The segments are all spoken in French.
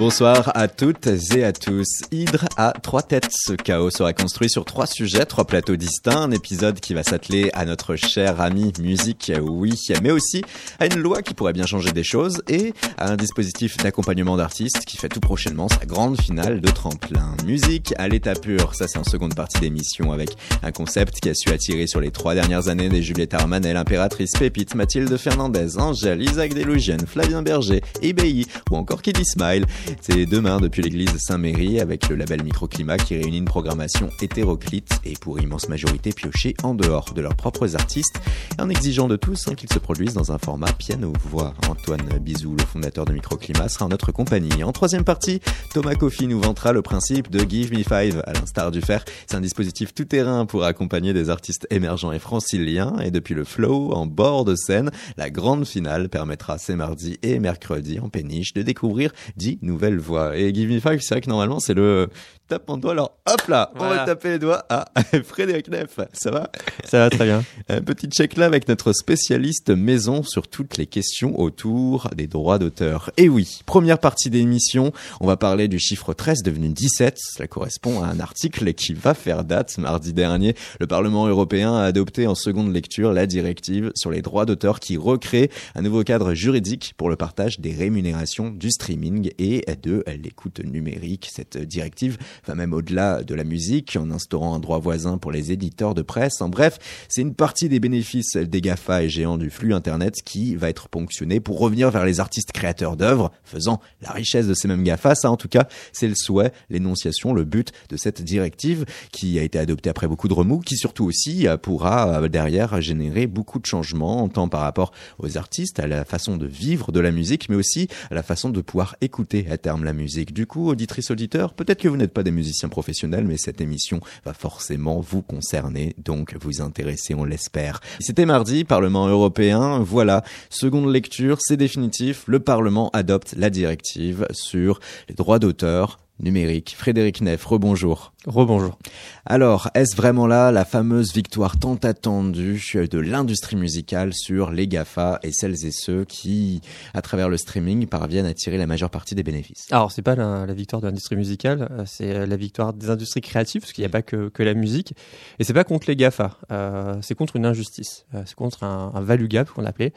Bonsoir à toutes et à tous. Hydre à trois têtes. Ce chaos sera construit sur trois sujets, trois plateaux distincts. Un épisode qui va s'atteler à notre cher ami musique, oui, mais aussi à une loi qui pourrait bien changer des choses et à un dispositif d'accompagnement d'artistes qui fait tout prochainement sa grande finale de tremplin. Musique à l'état pur, ça c'est en seconde partie d'émission avec un concept qui a su attirer sur les trois dernières années des Juliette Armanel, Impératrice Pépite, Mathilde Fernandez, Angèle, Isaac Delusion, Flavien Berger, EBI ou encore Kiddy Smile. C'est demain depuis l'église Saint-Méry avec le label Microclimat qui réunit une programmation hétéroclite et pour immense majorité piochée en dehors de leurs propres artistes en exigeant de tous hein, qu'ils se produisent dans un format piano-voix. Antoine Bizou, le fondateur de Microclimat, sera en notre compagnie. En troisième partie, Thomas Coffey nous vantera le principe de Give Me Five à l'instar du fer. C'est un dispositif tout-terrain pour accompagner des artistes émergents et franciliens et depuis le flow en bord de scène, la grande finale permettra ces mardis et mercredis en péniche de découvrir 10 voix et Give Me Five, c'est vrai que normalement, c'est le tape en doigt. Alors, hop là, on va taper les doigts à Frédéric Neff. Ça va? Ça va très bien. Un petit check là avec notre spécialiste maison sur toutes les questions autour des droits d'auteur. Et oui, première partie d'émission, on va parler du chiffre 13 devenu 17. Cela correspond à un article qui va faire date. Mardi dernier, le Parlement européen a adopté en seconde lecture la directive sur les droits d'auteur qui recrée un nouveau cadre juridique pour le partage des rémunérations du streaming et de l'écoute numérique. Cette directive va même au-delà de la musique en instaurant un droit voisin pour les éditeurs de presse. En bref, c'est une partie des bénéfices des GAFA et géants du flux Internet qui va être ponctionnée pour revenir vers les artistes créateurs d'œuvres, faisant la richesse de ces mêmes GAFA. Ça, en tout cas, c'est le souhait, l'énonciation, le but de cette directive qui a été adoptée après beaucoup de remous, qui surtout aussi pourra derrière générer beaucoup de changements, tant par rapport aux artistes, à la façon de vivre de la musique, mais aussi à la façon de pouvoir écouter à terme la musique. Du coup, auditrice auditeur, peut-être que vous n'êtes pas des musiciens professionnels, mais cette émission va forcément vous concerner, donc vous intéresser, on l'espère. C'était mardi, Parlement européen, voilà, seconde lecture, c'est définitif, le Parlement adopte la directive sur les droits d'auteur numérique. Frédéric Neff, rebonjour. Rebonjour. Alors, est-ce vraiment là la fameuse victoire tant attendue de l'industrie musicale sur les GAFA et celles et ceux qui, à travers le streaming, parviennent à tirer la majeure partie des bénéfices? Alors, c'est pas la, victoire de l'industrie musicale, euh, c'est la victoire des industries créatives, parce qu'il n'y a pas que, la musique. Et c'est pas contre les GAFA, euh, c'est contre une injustice. Euh, c'est contre un, un value gap qu'on appelait.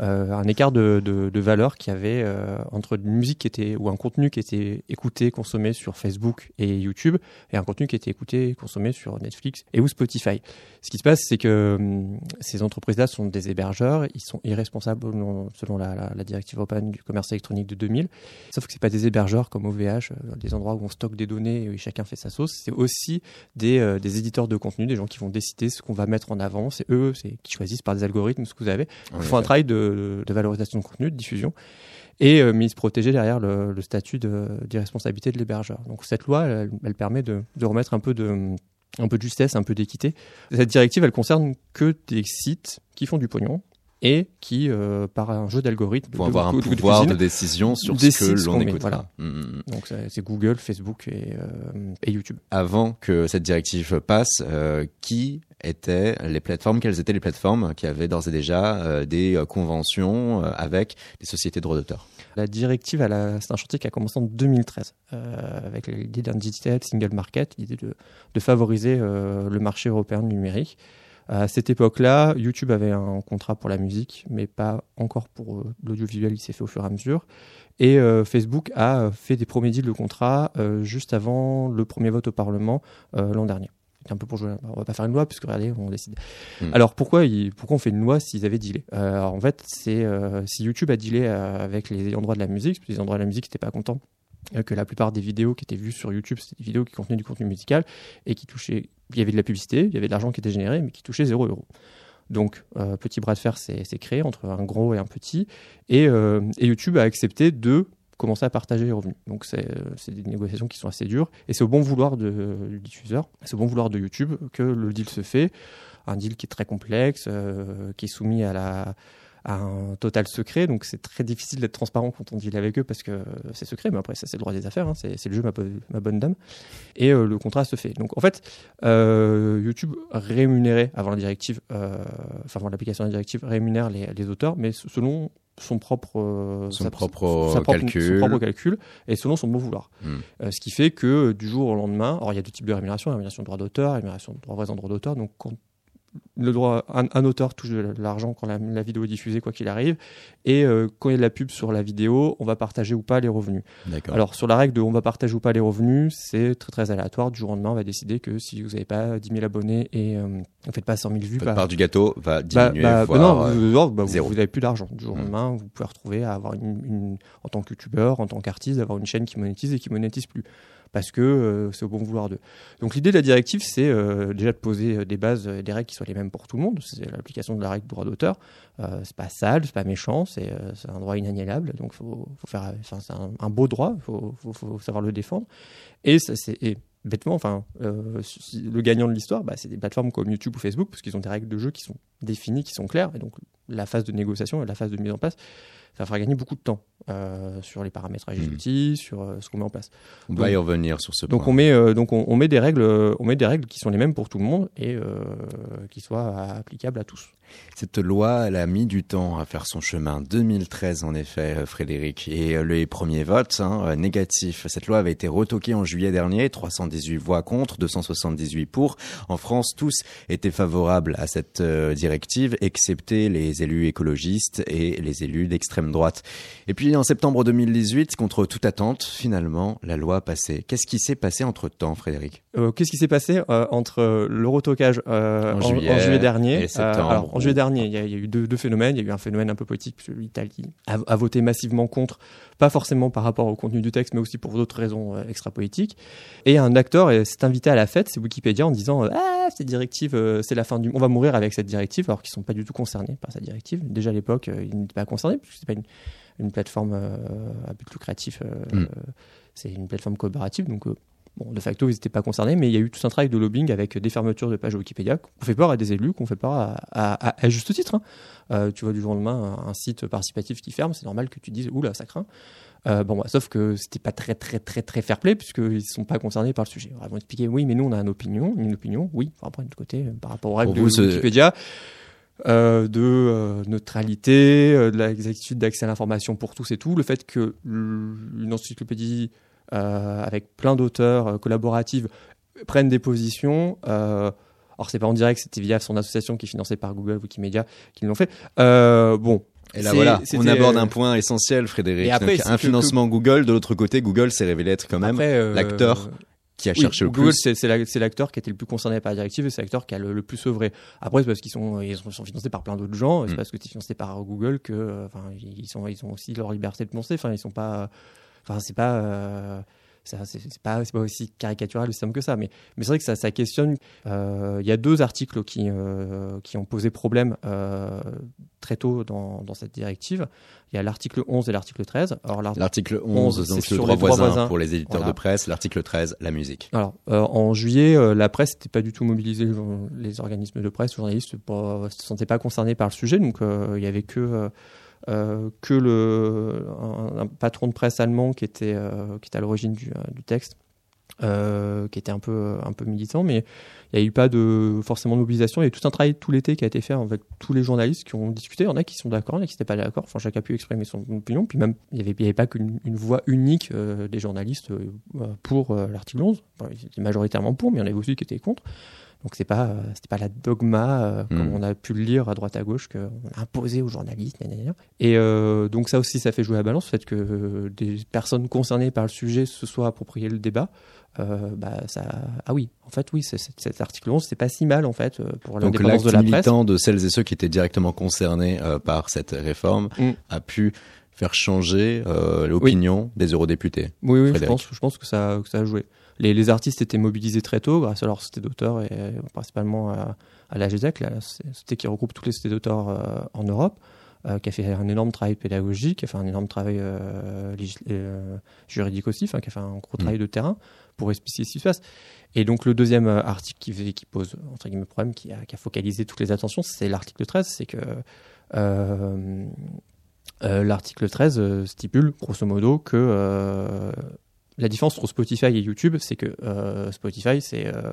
Euh, un écart de, de, de valeur qu'il y avait euh, entre une musique qui était ou un contenu qui était écouté, consommé sur Facebook et YouTube, et un contenu qui était écouté, consommé sur Netflix et ou Spotify. Ce qui se passe, c'est que hum, ces entreprises-là sont des hébergeurs, ils sont irresponsables selon la, la, la, directive européenne du commerce électronique de 2000. Sauf que c'est pas des hébergeurs comme OVH, euh, des endroits où on stocke des données et chacun fait sa sauce. C'est aussi des, des éditeurs de contenu, des gens qui vont décider ce qu'on va mettre en avant. C'est eux, c'est qui choisissent par des algorithmes ce que vous avez. Ils font un travail de de, valorisation de contenu, de diffusion, et euh, mise protéger derrière le, statut d'irresponsabilité de, de l'hébergeur. Donc cette loi, elle, permet de, remettre un peu de un peu de justesse, un peu d'équité. Cette directive, elle concerne que des sites qui font du pognon, et qui, euh, par un jeu d'algorithmes, vont avoir un pouvoir de, décision sur ce que l'on écoutera. Voilà. Mm, mm. Donc c'est Google, Facebook et, euh, et, YouTube. Avant que cette directive passe, euh, qui étaient les plateformes Quelles étaient les plateformes qui avaient d'ores et déjà euh, des euh, conventions avec des sociétés de droits d'auteur La directive, c'est un chantier qui a commencé en 2013 avec l'idée d'un digital single market, l'idée de, de favoriser le marché européen numérique. À cette époque-là, YouTube avait un contrat pour la musique, mais pas encore pour euh, l'audiovisuel, il s'est fait au fur et à mesure. Et euh, Facebook a fait des premiers deals de contrat euh, juste avant le premier vote au Parlement l'an dernier. C'est un peu pour jouer. On va pas faire une loi puisque regardez, on décide. Hmm. Alors pourquoi, pourquoi on fait une loi s'ils avaient dealé? Alors en fait, c'est si YouTube a dealé avec les ayants droit de la musique, les ayants droit de la musique n'étaient pas contents que la plupart des vidéos qui étaient vues sur YouTube, c'était des vidéos qui contenaient du contenu musical et qui touchaient il y avait de la publicité, il y avait de l'argent qui était généré, mais qui touchait 0 euros. Donc, euh, petit bras de fer s'est créé entre un gros et un petit, euh, et, YouTube a accepté de commencer à partager les revenus. Donc, c'est des négociations qui sont assez dures, et c'est au bon vouloir du diffuseur, c'est au bon vouloir de YouTube que le deal se fait. Un deal qui est très complexe, euh, qui est soumis à la, un total secret, donc c'est très difficile d'être transparent quand on deal avec eux parce que c'est secret, mais après ça c'est le droit des affaires, hein, c'est le jeu ma, ma, bonne dame, et euh, le contrat se fait. Donc en fait, euh, YouTube rémunérait avant la directive, euh, enfin avant l'application de la directive, rémunère les, les, auteurs, mais selon son propre, son, propre calcul. son propre calcul et selon son bon vouloir. Hmm. ce qui fait que du jour au lendemain, alors il y a deux types de rémunération, rémunération de droit d'auteur, rémunération de droit voisin droit d'auteur, donc quand le droit, un, auteur touche de l'argent quand la, vidéo est diffusée, quoi qu'il arrive. Et euh, quand il y a de la pub sur la vidéo, on va partager ou pas les revenus. Alors, sur la règle de on va partager ou pas les revenus, c'est très très aléatoire. Du jour au lendemain, on va décider que si vous n'avez pas 10 000 abonnés et euh, vous ne faites pas 100 000 vues. Bah, part du gâteau va bah, diminuer. Bah, voire, non, vous n'avez plus d'argent. Du jour au mmh. lendemain, vous pouvez retrouver à avoir une, en tant que youtubeur, en tant qu'artiste, d'avoir une chaîne qui monétise et qui monétise plus parce que euh, c'est au bon vouloir d'eux. Donc l'idée de la directive, c'est euh, déjà de poser euh, des bases, des règles qui soient les mêmes pour tout le monde. C'est l'application de la règle de droit d'auteur. c'est pas sale, c'est pas méchant, c'est un droit inaliénable. Donc faut, faire, c'est un, beau droit, faut, faut, savoir le défendre. Et bêtement, enfin, le gagnant de l'histoire, bah, c'est des plateformes comme YouTube ou Facebook, parce qu'ils ont des règles de jeu qui sont définies, qui sont claires, et donc la phase de négociation et la phase de mise en place, ça fera gagner beaucoup de temps euh, sur les paramétrages des outils, sur euh, ce qu'on met en place. On va y revenir sur ce donc point. On met, euh, donc on, met des règles, on met des règles qui sont les mêmes pour tout le monde et qui soient applicables à tous. Cette loi, elle a mis du temps à faire son chemin. 2013, en effet, Frédéric. Et les premiers votes hein, négatifs. Cette loi avait été retoquée en juillet dernier. 318 voix contre, 278 pour. En France, tous étaient favorables à cette directive, excepté les élus écologistes et les élus d'extrême droite. Et puis, en septembre 2018, contre toute attente, finalement, la loi passait. Qu'est-ce qui s'est passé entre temps, Frédéric Qu'est-ce qui s'est passé entre le retocage en, juillet, dernier et septembre en juillet dernier, il y a, eu deux, phénomènes. Il y a eu un phénomène un peu politique, puisque l'Italie a, voté massivement contre, pas forcément par rapport au contenu du texte, mais aussi pour d'autres raisons euh, extra-politiques. Et un acteur s'est invité à la fête, c'est Wikipédia, en disant Ah, cette directive, euh, c'est la fin du. On va mourir avec cette directive, alors qu'ils ne sont pas du tout concernés par cette directive. Déjà à l'époque, euh, ils n'étaient pas concernés, puisque ce pas une, plateforme à but lucratif, mm. c'est une plateforme coopérative, donc Bon, de facto, ils n'étaient pas concernés, mais il y a eu tout un travail de lobbying avec des fermetures de pages Wikipédia qu'on fait peur à des élus, qu'on fait peur à, à, juste titre. Hein. Euh, tu vois du jour au lendemain un, site participatif qui ferme, c'est normal que tu dises oula, ça craint. Euh, bon, bah, sauf que c'était pas très très très très fair play puisqu'ils ne sont pas concernés par le sujet. ils vont expliquer oui, mais nous on a une opinion, une opinion, oui. Enfin, après, de côté, euh, par rapport aux règles de Wikipédia. De neutralité, de l'exactitude d'accès à l'information pour tous et tout, le fait que une encyclopédie euh, avec plein d'auteurs euh, collaboratifs, prennent des positions. Euh, alors c'est pas en direct, c'était via son association qui est financée par Google, Wikimedia, qui l'ont fait. bon, et là voilà, on aborde un point essentiel, Frédéric. un financement Google, de l'autre côté, Google s'est révélé être quand même l'acteur qui a cherché le Google, plus. c'est l'acteur qui a été le plus concerné par la directive et c'est l'acteur qui a le, plus œuvré. Après, c'est parce qu'ils sont, ils sont financés par plein d'autres gens. C'est mm. parce que tu es financé par Google que, enfin, ils sont, ils ont aussi leur liberté de penser. Enfin, ils sont pas, Enfin, c'est pas. Euh, c'est pas, pas, aussi caricatural aussi simple que ça, mais, mais c'est vrai que ça, ça questionne. Euh, il y a deux articles qui, euh, qui ont posé problème très tôt dans, dans, cette directive. Il y a l'article 11 et l'article 13. L'article 11, donc le droit voisin, pour les éditeurs de presse. L'article 13, la musique. Alors, en juillet, la presse n'était pas du tout mobilisée. Les organismes de presse, les journalistes ne se sentaient pas concernés par le sujet, donc il y avait que euh, que le, patron de presse allemand qui était, euh, qui était à l'origine du, euh, texte, qui était un peu, un peu militant, mais il n'y a eu pas de forcément de mobilisation. Il y a eu tout un travail tout l'été qui a été fait avec tous les journalistes qui ont discuté. Il y en a qui sont d'accord, il y en a qui n'étaient pas d'accord. Enfin, chacun a pu exprimer son opinion. Puis même, il n'y avait, pas qu'une voix unique des journalistes pour l'article 11. Enfin, ils étaient majoritairement pour, mais il y en avait aussi qui étaient contre. Donc c'est pas euh, c'était pas la dogma euh, comme hmm. on a pu le lire à droite à gauche qu'on a imposé aux journalistes. Et euh, donc ça aussi ça fait jouer la balance, le fait que des personnes concernées par le sujet se soient appropriées le débat. bah ça ah oui en fait oui cet article 11 c'est pas si mal en fait pour l'indépendance de la presse. militant de celles et ceux qui étaient directement concernés par cette réforme hmm. a pu faire changer l'opinion des eurodéputés. Oui, oui je pense, je pense que ça, que ça a joué les, artistes étaient mobilisés très tôt grâce à leur société d'auteurs et euh, principalement à, à la GESEC, la société qui regroupe toutes les sociétés d'auteurs euh, en Europe. Euh, qui a fait un énorme travail pédagogique, qui a fait un énorme travail juridique aussi, enfin, qui a fait un gros mm. travail de terrain pour expliquer ce qui se passe. Et donc le deuxième article qui, qui pose entre guillemets problème, qui a, qui a, focalisé toutes les attentions, c'est l'article 13, c'est que Euh, euh, L'article 13 euh, stipule grosso modo que euh, la différence entre Spotify et YouTube, c'est que euh, Spotify, c'est euh, euh,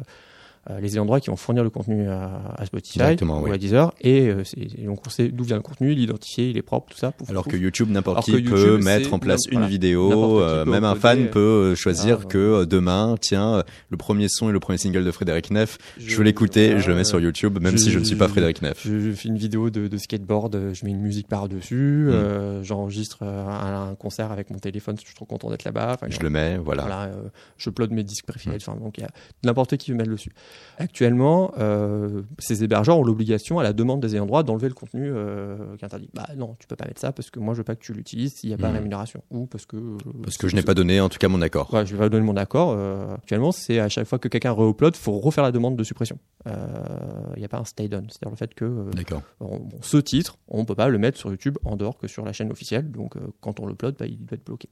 les ayants droit qui vont fournir le contenu à, à Spotify ou oui. à Deezer, et, euh, et donc on sait d'où vient le contenu, l'identifier, il est propre, tout ça. pouf, Alors pouf. que YouTube, n'importe qui peut mettre en place une vidéo, euh, peut même un fan peut euh, choisir Ah, que euh, demain, tiens, euh, le premier son et le premier single de Frédéric Neff, je, veux Je- l'écouter, voilà, je le mets sur euh, YouTube, même je- si je ne suis pas Frédéric Neff. Je, fais une vidéo de, de skateboard, euh, je mets une musique par-dessus, Mm. euh, j'enregistre euh, un, un concert avec mon téléphone, je suis trop content d'être là-bas. Je le mets, voilà. voilà, euh, je upload mes disques préférés. Enfin, donc il y a n'importe qui veut mettre dessus. Actuellement, euh, ces hébergeurs ont l'obligation, à la demande des ayants droit, d'enlever le contenu euh, qui est interdit. Bah non, tu peux pas mettre ça parce que moi je veux pas que tu l'utilises s'il n'y a pas Mhm. rémunération ou parce que euh, Parce que je n'ai pas donné en tout cas mon accord. Ouais, je vais pas donner mon accord. actuellement, c'est à chaque fois que quelqu'un re-upload, faut refaire la demande de suppression. Il n'y a pas un stay done, c'est-à-dire le fait que bon, ce titre, on peut pas le mettre sur YouTube en dehors que sur la chaîne officielle. Donc, quand on l'upload, bah, il doit être bloqué.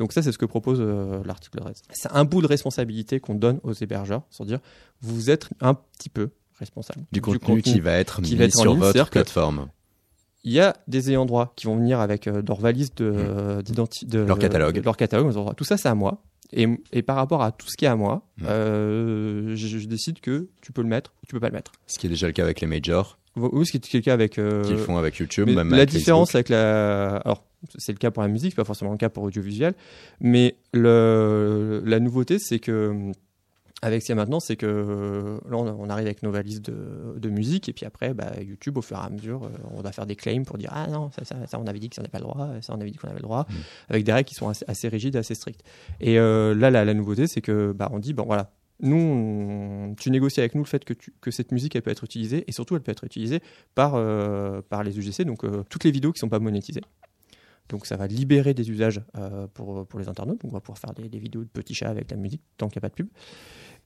Donc ça, c'est ce que propose euh, l'article 13. C'est un bout de responsabilité qu'on donne aux hébergeurs, sans dire vous êtes un petit peu responsable Du contenu, qui va être qui mis va être en sur ligne, votre plateforme. Il y a des ayants droit qui vont venir avec euh, leur valise de, euh, Mmh. Leur catalogue. de leur catalogue. Tout ça, c'est à moi. Et, et par rapport à tout ce qui est à moi, Mmh. euh, je, je décide que tu peux le mettre ou tu peux pas le mettre. Ce qui est déjà le cas avec les majors, Ou ce qui est le cas avec. euh, qui le font avec YouTube, mais même la avec différence Facebook. avec la. Alors, c'est le cas pour la musique, c'est pas forcément le cas pour audiovisuel. Mais le, la nouveauté, c'est que. Avec ce maintenant, c'est que là, on, arrive avec nos valises de, de musique, et puis après, bah, YouTube, au fur et à mesure, euh, on va faire des claims pour dire Ah non, ça, ça, ça, on avait dit que ça n'avait pas le droit, ça, on avait dit qu'on avait le droit, Mm. avec des règles qui sont assez, assez rigides, assez strictes. Et euh, là, la, la nouveauté, c'est que bah, on dit Bon, voilà, nous, tu négocies avec nous le fait que, cette musique, elle peut être utilisée, et surtout, elle peut être utilisée par, euh, les UGC, donc euh, toutes les vidéos qui sont pas monétisées. Donc ça va libérer des usages euh, pour, les internautes. Donc on va pouvoir faire des, vidéos de petits chats avec la musique tant qu'il n'y a pas de pub.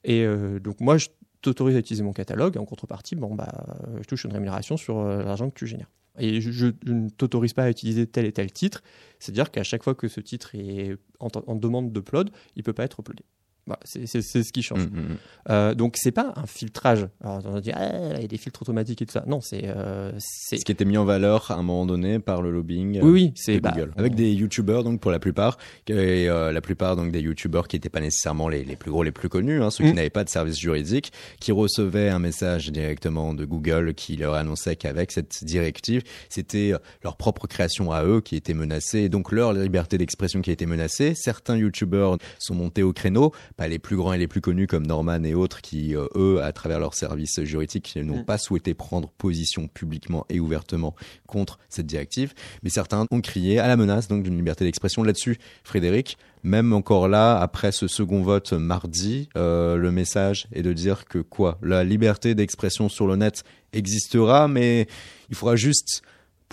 Et donc moi, je t'autorise à utiliser mon catalogue. Et en contrepartie, bon, bah, je touche une rémunération sur l'argent que tu génères. Et je ne t'autorise pas à utiliser tel et tel titre. C'est-à-dire qu'à chaque fois que ce titre est en, en demande d'upload, il ne peut pas être uploadé. Voilà, c'est ce qui change. Mm, mm, mm. Euh, donc c'est pas un filtrage. Alors on va dire, ah, il y a des filtres automatiques et tout ça. Non, c'est euh, c'est Ce qui était mis en valeur à un moment donné par le lobbying. oui, oui, de c'est bah, Google. Avec des youtubeurs donc pour la plupart, et euh, la plupart donc des youtubeurs qui n'étaient pas nécessairement les, les plus gros, les plus connus, hein, ceux qui Mm. n'avaient pas de service juridique, qui recevaient un message directement de Google qui leur annonçait qu'avec cette directive, c'était euh, leur propre création à eux qui était menacée, et donc leur liberté d'expression qui était menacée. Certains youtubeurs sont montés au créneau, pas les plus grands et les plus connus comme Norman et autres qui euh, eux, à travers leur service juridique, n'ont pas souhaité prendre position publiquement et ouvertement contre cette directive. Mais certains ont crié à la menace donc d'une liberté d'expression là-dessus. Frédéric, même encore là, après ce second vote mardi, euh, le message est de dire que quoi? La liberté d'expression sur le net existera, mais il faudra juste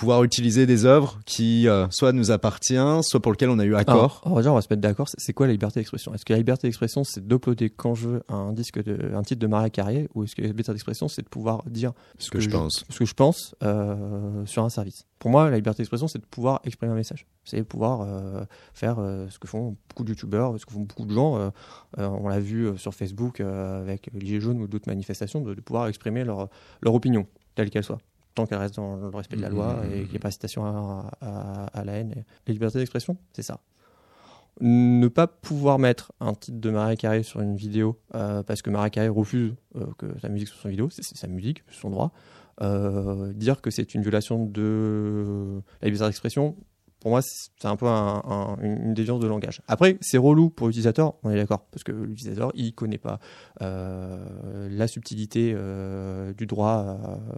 pouvoir utiliser des œuvres qui euh, soit nous appartiennent, soit pour lesquelles on a eu accord. Alors, on va dire, on va se mettre d'accord. C'est- quoi la liberté d'expression? Est-ce que la liberté d'expression, c'est d'uploader quand je veux un disque de, un titre de Maria Carré, ou est-ce que la liberté d'expression, c'est de pouvoir dire ce que je pense. ce que je pense euh, sur un service? Pour moi, la liberté d'expression, c'est de pouvoir exprimer un message. C'est de pouvoir euh, faire euh, ce que font beaucoup de youtubeurs, ce que font beaucoup de gens. euh, euh, on l'a vu sur Facebook euh, avec les Gilets jaunes ou d'autres manifestations, de, de pouvoir exprimer leur, leur opinion, telle qu'elle soit tant qu'elle reste dans le respect de la loi Mmh. et qu'il n'y ait pas citation à, à- à la haine. Et la liberté d'expression, c'est ça. Ne pas pouvoir mettre un titre de Maria Carré sur une vidéo euh, parce que Maria Carré refuse euh, que sa musique soit sur une vidéo, c'est c'est sa musique, c'est son droit. Euh, dire que c'est une violation de la liberté d'expression, pour moi, c'est un peu un- un- une déviance de langage. Après, c'est relou pour l'utilisateur, on est d'accord, parce que l'utilisateur, il connaît pas euh, la subtilité euh, du droit,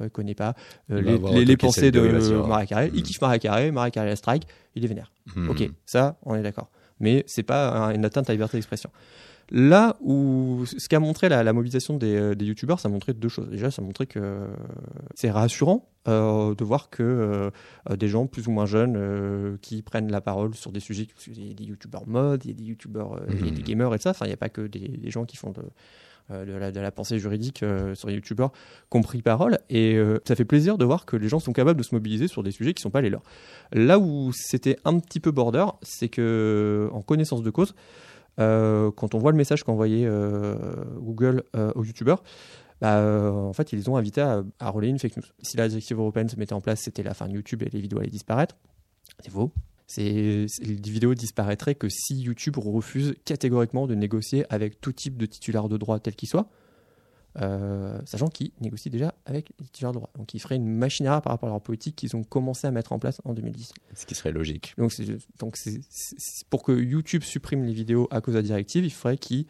euh, il connaît pas euh, Il les, pensées de dérivation. Maria Carré. Il Mm. kiffe Maria Carré, Maria Carré la strike, il est vénère. Hmm. Ok, ça, on est d'accord. Mais c'est pas un- une atteinte à la liberté d'expression. Là où ce qu'a montré la, la mobilisation des, euh, des youtubeurs, ça a montré deux choses. Déjà, ça a montré que c'est rassurant euh, de voir que euh, des gens plus ou moins jeunes euh, qui prennent la parole sur des sujets, parce qu'il y a des youtubeurs mode, il y a des youtubeurs, euh, il y a Mhm. des gamers et tout ça. Enfin, il n'y a pas que des, des gens qui font de, euh, de, la, de la pensée juridique euh, sur les youtubeurs qui ont pris parole. Et euh, ça fait plaisir de voir que les gens sont capables de se mobiliser sur des sujets qui ne sont pas les leurs. Là où c'était un petit peu border, c'est que en connaissance de cause, euh, quand on voit le message qu'envoyait euh, Google euh, aux youtubeurs, bah, euh, en fait, ils les ont invités à, à relayer une fake news. Si la directive européenne se mettait en place, c'était la fin de YouTube et les vidéos allaient disparaître. C'est faux. Les vidéos disparaîtraient que si YouTube refuse catégoriquement de négocier avec tout type de titulaire de droit tel qu'il soit, euh, sachant qu'ils négocient déjà avec les titulaires de droit. Donc ils feraient une machine par rapport à leur politique qu'ils ont commencé à mettre en place en 2010. Ce qui serait logique. Donc, c'est, c'est, c'est- c'est- pour que YouTube supprime les vidéos à cause de la directive, il faudrait qu'ils,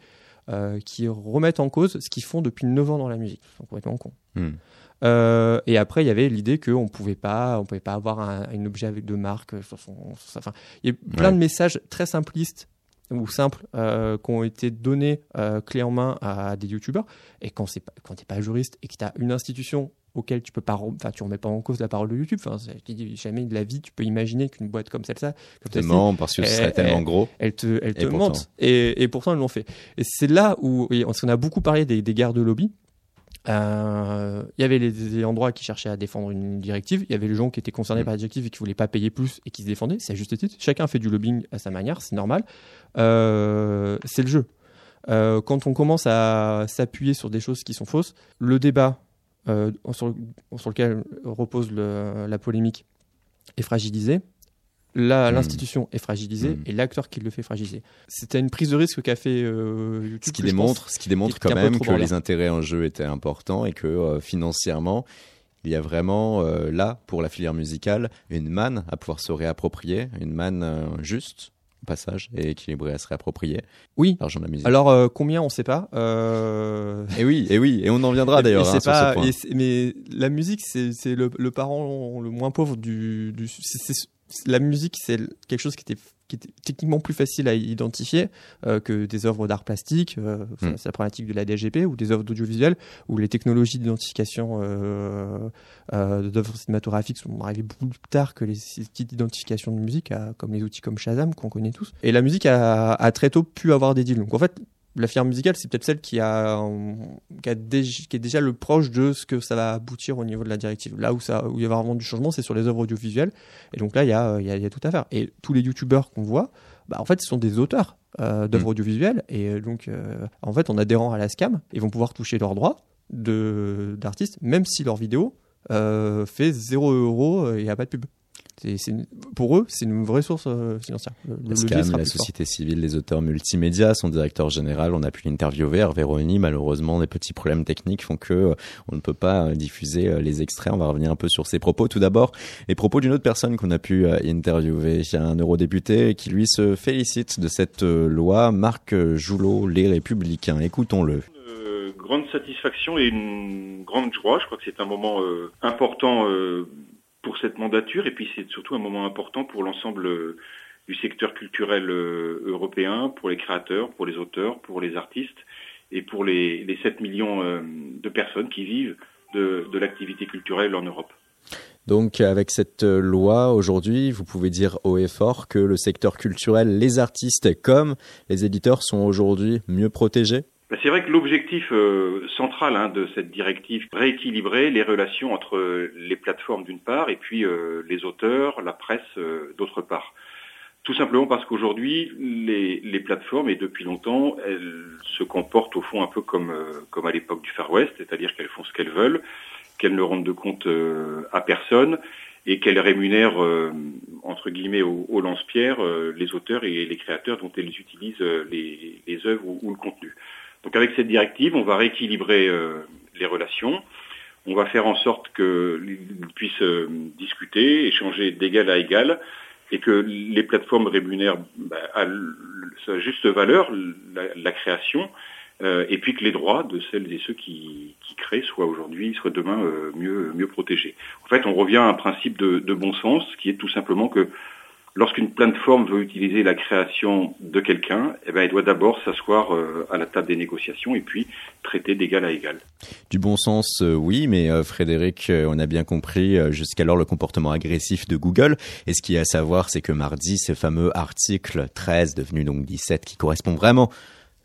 euh, remettent en cause ce qu'ils font depuis 9 ans dans la musique. Sont complètement cons. Hmm. Euh, et après, il y avait l'idée qu'on pouvait pas, on pouvait pas avoir un, un objet avec de marque. Sur son, sur sa- enfin, il y a plein Ouais. de messages très simplistes ou simples euh, qui ont été donnés euh, clé en main à des youtubeurs. Et quand c'est pas, quand t'es pas juriste et que tu as une institution auquel tu peux pas, enfin, tu remets pas en cause la parole de YouTube. Enfin, jamais de la vie tu peux imaginer qu'une boîte comme celle-là, comme parce que ce serait tellement gros. elle te, elle te Et mente. Et, et pourtant, ils l'ont fait. Et c'est là où, et qu'on a beaucoup parlé des, des guerres de lobby. Euh, Il y avait les, les endroits qui cherchaient à défendre une directive. Il y avait les gens qui étaient concernés Mm. par la directive et qui voulaient pas payer plus et qui se défendaient. C'est à juste titre. Chacun fait du lobbying à sa manière, c'est normal. Euh, c'est le jeu. Euh, quand on commence à s'appuyer sur des choses qui sont fausses, le débat euh, sur, sur lequel repose le- la polémique est fragilisé. La- Mm. L'institution est fragilisée Mm. et l'acteur qui le fait fragiliser. C'était une prise de risque qu'a fait euh, YouTube. Ce qui démontre, ce qui démontre quand même que les intérêts en jeu étaient importants et que euh, financièrement, il y a vraiment euh, là pour la filière musicale une manne à pouvoir se réapproprier, une manne euh, juste au passage et équilibrée à se réapproprier. Oui. L'argent de la musique. Alors euh, combien on sait pas. Euh, et oui, et oui, et on en viendra d'ailleurs Et hein, pas- ce point. et mais la musique, c'est le, le parent le moins pauvre du. du c'est- c'est- la musique, c'est quelque chose qui était, qui était techniquement plus facile à identifier euh, que des œuvres d'art plastique. euh, Mm. C'est la problématique de la DGP ou des œuvres d'audiovisuel où les technologies d'identification euh, d'œuvres cinématographiques sont arrivées beaucoup plus tard que les sites d'identification de musique, à- comme les outils comme Shazam qu'on connaît tous. Et la musique a, a très tôt pu avoir des deals. Donc en fait, la filière musicale, c'est peut-être celle qui a, qui, a déj- qui est déjà le proche de ce que ça va aboutir au niveau de la directive. Là où, ça, où il y a vraiment du changement, c'est sur les œuvres audiovisuelles. Et donc là, il y a, il y a, il y a tout à faire. Et tous les youtubeurs qu'on voit, bah, en fait, ce sont des auteurs euh, d'œuvres Mm. audiovisuelles. Et euh, donc, euh, en fait, en adhérant à la SCAM, ils vont pouvoir toucher leurs droits d'artistes, même si leur vidéo euh, fait 0 euros et il n'y a pas de pub. C'est- pour eux, c'est une vraie source euh, financière. Le- SCAM, sera la fort. société civile, les auteurs multimédia, son directeur général, on a pu l'interviewer, Hervé Rony. Malheureusement, des petits problèmes techniques font que euh, on ne peut pas euh, diffuser euh, les extraits. On va revenir un peu sur ses propos. Tout d'abord, les propos d'une autre personne qu'on a pu euh, interviewer, un eurodéputé qui lui se félicite de cette euh, loi, Marc Joulot, les Républicains. Écoutons-le. Grande satisfaction et une grande joie. Je crois que c'est un moment euh, important euh, pour cette mandature et puis c'est surtout un moment important pour l'ensemble euh, du secteur culturel euh, européen, pour les créateurs, pour les auteurs, pour les artistes et pour les, les 7 millions euh, de personnes qui vivent de, l'activité culturelle en Europe. Donc, avec cette loi, aujourd'hui, vous pouvez dire haut et fort que le secteur culturel, les artistes comme les éditeurs sont aujourd'hui mieux protégés? C'est vrai que l'objectif euh, central hein, de cette directive, rééquilibrer les relations entre euh, les plateformes d'une part et puis euh, les auteurs, la presse d'autre part. Tout simplement parce qu'aujourd'hui, les, les plateformes, et depuis longtemps, elles se comportent au fond un peu comme, comme à l'époque du Far West, c'est-à-dire qu'elles font ce qu'elles veulent, qu'elles ne rendent de compte à personne et qu'elles rémunèrent, entre guillemets, au, au lance-pierre, les auteurs et les créateurs dont elles utilisent les, les œuvres ou le contenu. Donc avec cette directive, on va rééquilibrer euh, les relations. On va faire en sorte qu'ils puissent euh, discuter, échanger d'égal à égal, et que les plateformes rémunèrent bah, à sa juste valeur la, création, euh, et puis que les droits de celles et ceux qui, créent soient aujourd'hui, soient demain mieux, mieux protégés. En fait, on revient à un principe de bon sens, qui est tout simplement que lorsqu'une plateforme veut utiliser la création de quelqu'un, eh ben, elle doit d'abord s'asseoir euh, à la table des négociations et puis traiter d'égal à égal. Du bon sens, euh, oui, mais euh, Frédéric, on a bien compris jusqu'alors le comportement agressif de Google. Et ce qu'il y a à savoir, c'est que mardi, ce fameux article 13, devenu donc 17, qui correspond vraiment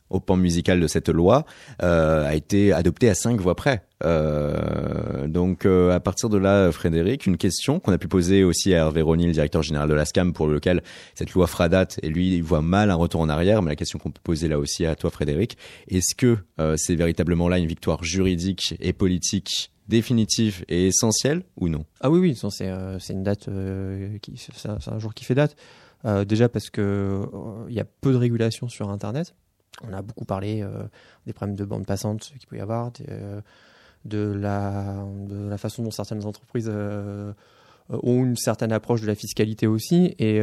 au pan musical de cette loi euh, a été adopté à cinq voix près. Euh, donc euh, à partir de là, Frédéric, une question qu'on a pu poser aussi à Hervé Rony, le directeur général de la SCAM, pour lequel cette loi fera date, et lui il voit mal un retour en arrière, mais la question qu'on peut poser là aussi à toi Frédéric, est-ce que euh, c'est véritablement là une victoire juridique et politique définitive et essentielle ou non? Ah oui, oui, c'est euh, c'est une date, euh, c'est un, un jour qui fait date. Déjà parce que il y a peu de régulation sur Internet. On a beaucoup parlé euh, des problèmes de bande passante qu'il peut y avoir, euh, de, la, de la façon dont certaines entreprises euh, ont une certaine approche de la fiscalité aussi. Et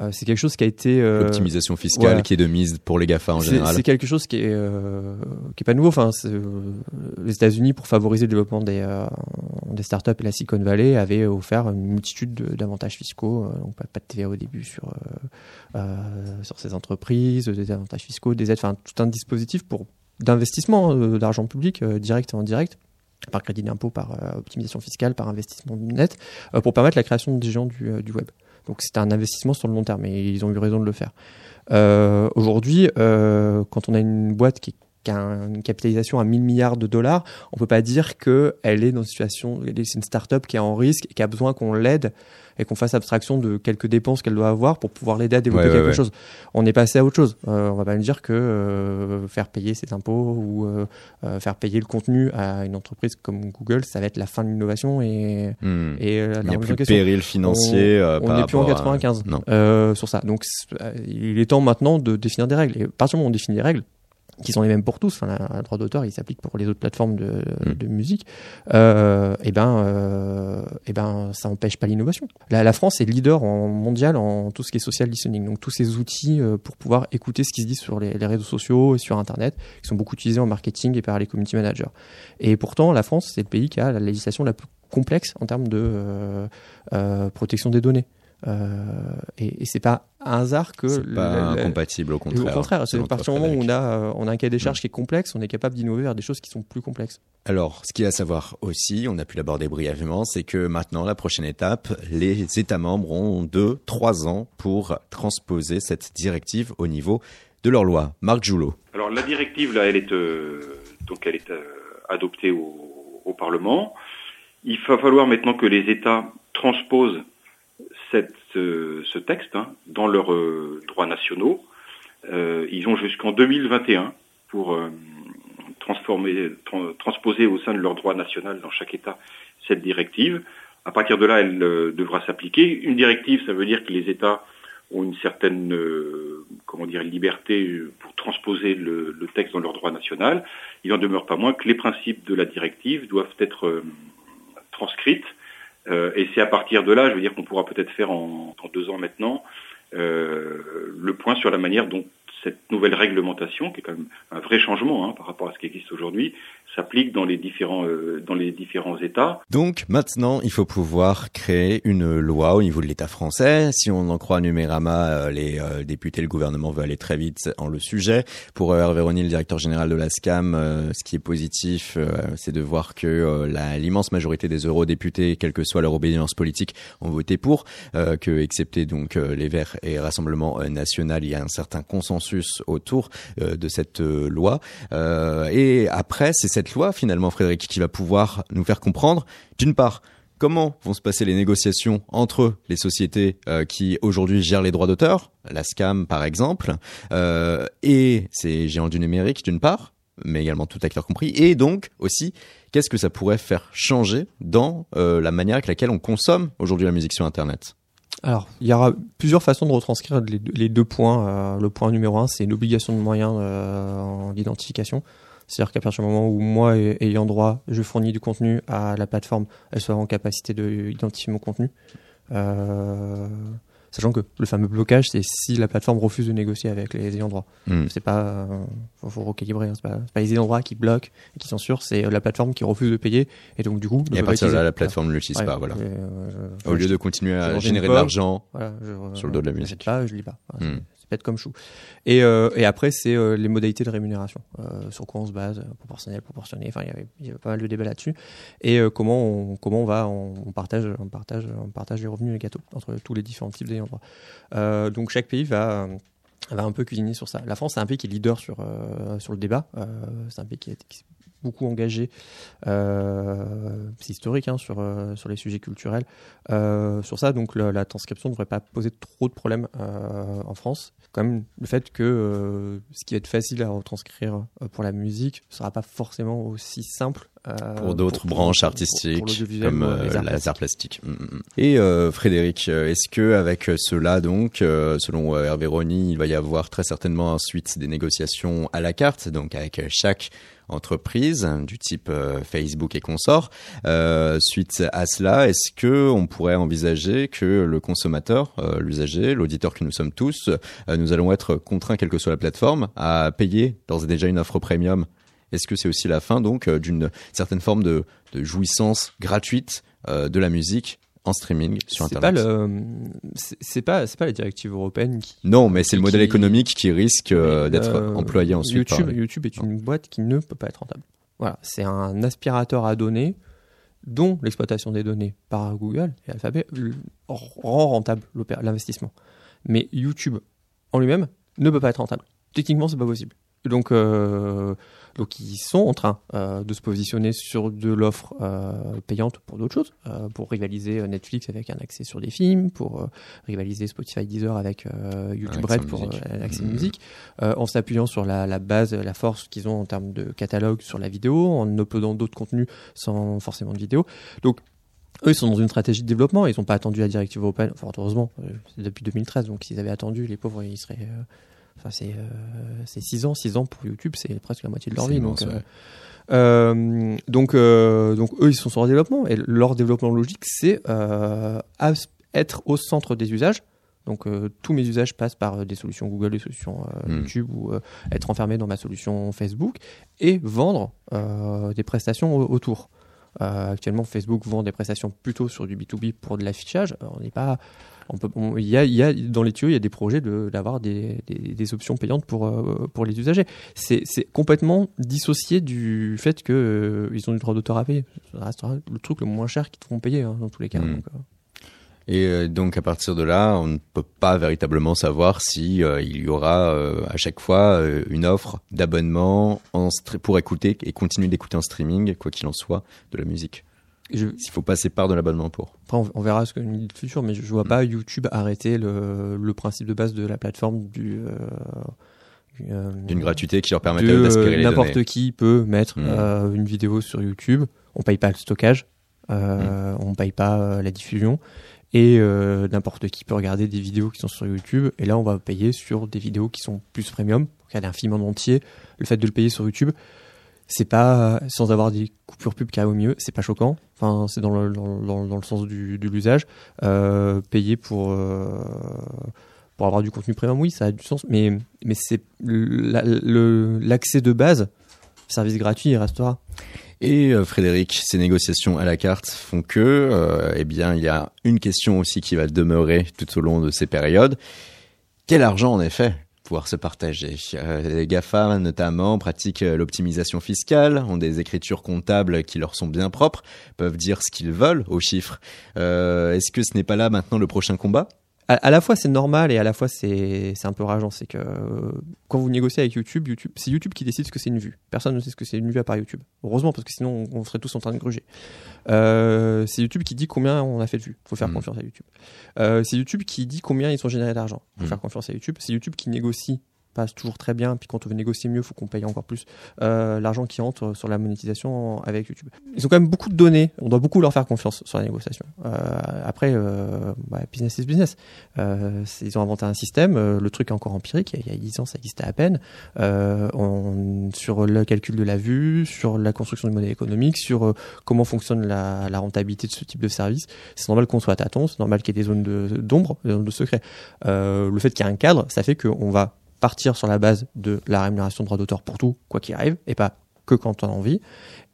euh, c'est quelque chose qui a été... euh, L'optimisation fiscale voilà. qui est de mise pour les GAFA en général. C'est quelque chose qui est euh, qui est pas nouveau. Enfin, euh, les États-Unis, pour favoriser le développement des des startups et la Silicon Valley, avaient offert une multitude de- d'avantages fiscaux. donc pas, pas de TVA au début sur sur ces entreprises, des avantages fiscaux, des aides, enfin tout un dispositif pour d'investissement d'argent public direct et indirect par crédit d'impôt, par optimisation fiscale, par investissement net, pour permettre la création des géants du, du web. Donc c'était un investissement sur le long terme et ils ont eu raison de le faire. Euh, Aujourd'hui, euh, quand on a une boîte qui, a une capitalisation à 1000 milliards de dollars, on peut pas dire qu'elle est dans une situation, c'est une start-up qui est en risque et qui a besoin qu'on l'aide et qu'on fasse abstraction de quelques dépenses qu'elle doit avoir pour pouvoir l'aider à développer Ouais, quelque ouais. chose. On est passé à autre chose. Euh, on va pas me dire que euh, faire payer ses impôts ou euh, faire payer le contenu à une entreprise comme Google, ça va être la fin de l'innovation et, Hmm. et euh, la Il n'y a plus de péril financier. On n'est plus en rapport à- 95 Non. euh, sur ça. Donc il est temps maintenant de définir des règles. Et à partir du moment où on définit des règles, qui sont les mêmes pour tous, enfin, le droit d'auteur il s'applique pour les autres plateformes de, Mm. de musique, euh, et ben, euh, et ben ça empêche pas l'innovation. La, la France est leader en mondial en tout ce qui est social listening, donc tous ces outils euh, pour pouvoir écouter ce qui se dit sur les, les réseaux sociaux et sur Internet, qui sont beaucoup utilisés en marketing et par les community managers. Et pourtant, la France, c'est le pays qui a la législation la plus complexe en termes de euh, euh, protection des données. Euh, et, et c'est pas un hasard que C'est pas incompatible, au contraire. au contraire, c'est à partir du moment où on a, euh, on a un cahier des charges Mm. qui est complexe, on est capable d'innover vers des choses qui sont plus complexes. Alors, ce qu'il y a à savoir aussi, on a pu l'aborder brièvement, c'est que maintenant, la prochaine étape, les États membres ont deux, trois ans pour transposer cette directive au niveau de leur loi. Marc Joulot. Alors la directive là, elle est euh, donc elle est euh, adoptée au, au Parlement. Il va falloir maintenant que les États transposent cette, euh, ce texte hein, dans leurs euh, droits nationaux. Euh, ils ont jusqu'en 2021 pour transformer, tran- transposer au sein de leur droit national dans chaque État cette directive. À partir de là, elle euh, devra s'appliquer. Une directive, ça veut dire que les États ont une certaine euh, comment dire liberté pour transposer le, le texte dans leur droit national. Il n'en demeure pas moins que les principes de la directive doivent être euh, transcrites. Euh, et c'est à partir de là, je veux dire qu'on pourra peut-être faire en, deux ans maintenant euh, le point sur la manière dont cette nouvelle réglementation, qui est quand même un vrai changement hein, par rapport à ce qui existe aujourd'hui, s'applique dans les différents euh, dans les différents États. Donc maintenant, il faut pouvoir créer une loi au niveau de l'État français. Si on en croit Numérama, euh, les euh, députés, le gouvernement veut aller très vite en le sujet. Pour euh, Hervé Rony, le directeur général de la SCAM, ce qui est positif, c'est de voir que l'immense majorité des eurodéputés, quelle que soit leur obédience politique, ont voté pour, que excepté donc les Verts et Rassemblement National, il y a un certain consensus autour de cette loi. Et après, c'est cette loi finalement, Frédéric, qui va pouvoir nous faire comprendre, d'une part, comment vont se passer les négociations entre les sociétés euh, qui aujourd'hui gèrent les droits d'auteur, la SCAM par exemple, euh, et ces géants du numérique d'une part, mais également tout acteur compris, et donc aussi qu'est-ce que ça pourrait faire changer dans euh, la manière avec laquelle on consomme aujourd'hui la musique sur Internet? Alors, il y aura plusieurs façons de retranscrire les deux, points. Le point numéro un, c'est l'obligation de moyens en d'identification. C'est-à-dire qu'à partir du moment où moi, ay- ayant droit, je fournis du contenu à la plateforme, elle soit en capacité d'identifier mon contenu. Euh, sachant que le fameux blocage, c'est si la plateforme refuse de négocier avec les ayants droit. Hmm. C'est pas, euh, faut, faut recalibrer. hein. C'est pas, pas les ayants droit qui bloquent et qui censurent, c'est euh, la plateforme qui refuse de payer et donc du coup. Et à partir de là, la plateforme ne l'utilise Ouais. pas, voilà. Et, euh, je- Au je- lieu de continuer je à générer de l'argent. voilà, je, Sur le dos de la je musique. l'achète pas, je lis pas. Voilà, Hmm. Bête comme chou. Et, euh, et après, c'est euh, les modalités de rémunération. Euh, sur quoi on se base, euh, proportionnel, proportionné. Enfin, il y avait, pas mal de débats là-dessus. Et euh, comment on, comment on va, on, partage, on partage, on partage les revenus et les gâteaux entre tous les différents types d'ayants droit. Euh, donc chaque pays va va un peu cuisiner sur ça. La France, c'est un pays qui est leader sur, sur le débat. c'est un pays qui, est, beaucoup engagé, euh, c'est historique, hein, sur, euh, sur les sujets culturels. Euh, sur ça, donc la, transcription ne devrait pas poser trop de problèmes en France. Quand même, le fait que ce qui va être facile à retranscrire pour la musique ne sera pas forcément aussi simple pour d'autres branches artistiques comme les arts plastiques. Et Frédéric, est-ce que avec cela donc, selon Hervé Rony, il va y avoir très certainement ensuite des négociations à la carte, donc avec chaque entreprises du type euh, Facebook et consorts. Euh, suite à cela, est-ce que on pourrait envisager que le consommateur, euh, l'usager, l'auditeur que nous sommes tous, nous allons être contraints, quelle que soit la plateforme, à payer d'ores et déjà une offre premium Est-ce que c'est aussi la fin donc d'une certaine forme de, de jouissance gratuite de la musique en streaming sur Internet. C'est pas, c'est pas la directive européenne qui. Non, mais c'est le modèle économique qui risque euh, d'être euh, employé ensuite. YouTube, YouTube est une boîte qui ne peut pas être rentable. Voilà, c'est un aspirateur à données dont l'exploitation des données par Google et Alphabet rend rentable l'investissement. Mais YouTube en lui-même ne peut pas être rentable. Techniquement, c'est pas possible. Donc, euh, donc ils sont en train euh, de se positionner sur de l'offre euh, payante pour d'autres choses, euh, pour rivaliser Netflix avec un accès sur des films, pour rivaliser Spotify Deezer avec YouTube Red pour l'accès mmh. musique, en s'appuyant sur la, la, base, la force qu'ils ont en termes de catalogue sur la vidéo, en uploadant d'autres contenus sans forcément de vidéo. Donc eux, ils sont dans une stratégie de développement. Ils n'ont pas attendu la directive européenne. Enfin, heureusement, c'est depuis 2013. Donc, s'ils avaient attendu, les pauvres, ils seraient Enfin, c'est euh, c'est 6 ans, 6 ans pour YouTube, c'est presque la moitié de leur vie. Donc, euh, euh, donc, donc, eux, ils sont sur leur développement et leur développement logique, c'est être au centre des usages. Donc tous mes usages passent par des solutions Google, des solutions hmm. YouTube ou être enfermé dans ma solution Facebook et vendre des prestations autour. actuellement, Facebook vend des prestations plutôt sur du B2B pour de l'affichage. On n'est pas il y, a, dans les tuyaux, il y a des projets d'avoir des, des, options payantes pour, euh, pour les usagers. C'est complètement dissocié du fait qu'ils euh, ils ont du droit d'auteur à payer. Ça restera le truc le moins cher qu'ils te font payer hein, dans tous les cas. Hmm. Euh. Et donc à partir de là, on ne peut pas véritablement savoir si il y aura à chaque fois une offre d'abonnement pour écouter et continuer d'écouter en streaming, quoi qu'il en soit, de la musique. S'il faut passer par de l'abonnement pour. Après, on, verra ce que nous dit le futur, mais je, ne vois mm. pas YouTube arrêter le, le, principe de base de la plateforme du. Euh, euh, D'une gratuité qui leur permettrait d'aspirer les N'importe qui peut mettre mm. euh, une vidéo sur YouTube. On paye pas le stockage, euh, mm. on paye pas la diffusion, et n'importe qui peut regarder des vidéos qui sont sur YouTube. Et là, on va payer sur des vidéos qui sont plus premium. Regarder un film en entier, le fait de le payer sur YouTube, c'est pas sans avoir des coupures pub qui au mieux, c'est pas choquant. Enfin, c'est dans le, dans, dans, le sens du, de l'usage. Euh, payer pour euh, pour avoir du contenu premium, oui, ça a du sens, mais mais c'est l'accès de base, service gratuit, il restera. Et euh, Frédéric, ces négociations à la carte font que, euh, eh bien, il y a une question aussi qui va demeurer tout au long de ces périodes. Quel argent en effet pouvoir se partager. Euh, les GAFA notamment pratiquent euh, l'optimisation fiscale, ont des écritures comptables qui leur sont bien propres, peuvent dire ce qu'ils veulent aux chiffres. Euh, est-ce que ce n'est pas là maintenant le prochain combat? À, la fois c'est normal et à la fois c'est un peu rageant. C'est que quand vous négociez avec YouTube, YouTube c'est YouTube qui décide ce que c'est une vue. Personne ne sait ce que c'est une vue à part YouTube. Heureusement parce que sinon on, serait tous en train de gruger. Euh, c'est YouTube qui dit combien on a fait de vues. Faut faire mm. confiance à YouTube. Euh, c'est YouTube qui dit combien ils ont généré d'argent. Faut mm. faire confiance à YouTube. C'est YouTube qui négocie toujours très bien. Puis quand on veut négocier mieux, il faut qu'on paye encore plus euh, l'argent qui entre sur la monétisation avec YouTube. Ils ont quand même beaucoup de données. On doit beaucoup leur faire confiance sur la négociation. Euh, après, euh, bah, business is business. Ils ont inventé un système. Le truc est encore empirique. Il y a 10 ans, ça existait à peine. Sur le calcul de la vue, sur la construction du modèle économique, sur comment fonctionne la, rentabilité de ce type de service. C'est normal qu'on soit à tâtons. C'est normal qu'il y ait des zones d'ombre, de, des zones de secret. le fait qu'il y ait un cadre, ça fait qu'on va partir sur la base de la rémunération de droit d'auteur pour tout, quoi qu'il arrive, et pas que quand on a envie.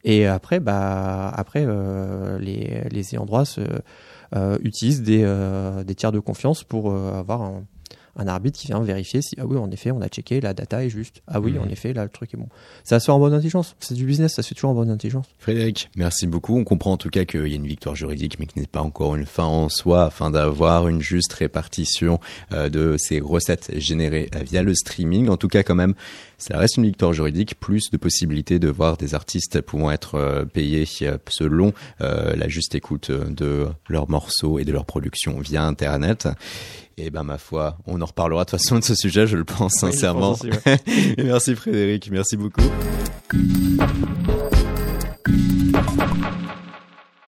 Et après, bah, après euh, les, les ayants droit se, euh, utilisent des, euh, des tiers de confiance pour avoir un, un arbitre qui vient vérifier si ah oui en effet on a checké la data est juste ah oui Mhm. en effet là le truc est bon ça se fait en bonne intelligence c'est du business ça se fait toujours en bonne intelligence Frédéric, merci beaucoup. On comprend en tout cas qu'il y a une victoire juridique, mais qui n'est pas encore une fin en soi, afin d'avoir une juste répartition euh, de ces recettes générées euh, via le streaming. En tout cas, quand même, ça reste une victoire juridique, plus de possibilités de voir des artistes pouvant être euh, payés euh, selon euh, la juste écoute de leurs morceaux et de leur production via Internet. Et ben ma foi, on en reparlera de toute façon de ce sujet, je le pense sincèrement. Oui, je pense aussi, ouais. merci Frédéric, merci beaucoup.